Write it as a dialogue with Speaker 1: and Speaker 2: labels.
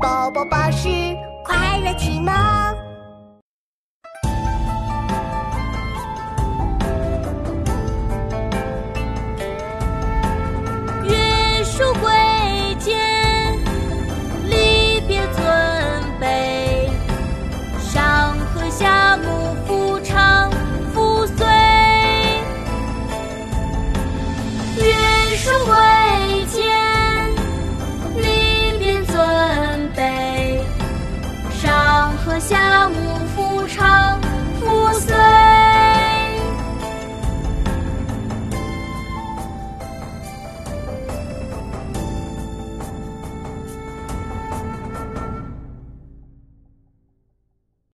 Speaker 1: 宝宝宝是快乐起蒙。
Speaker 2: 约束归家。和下午。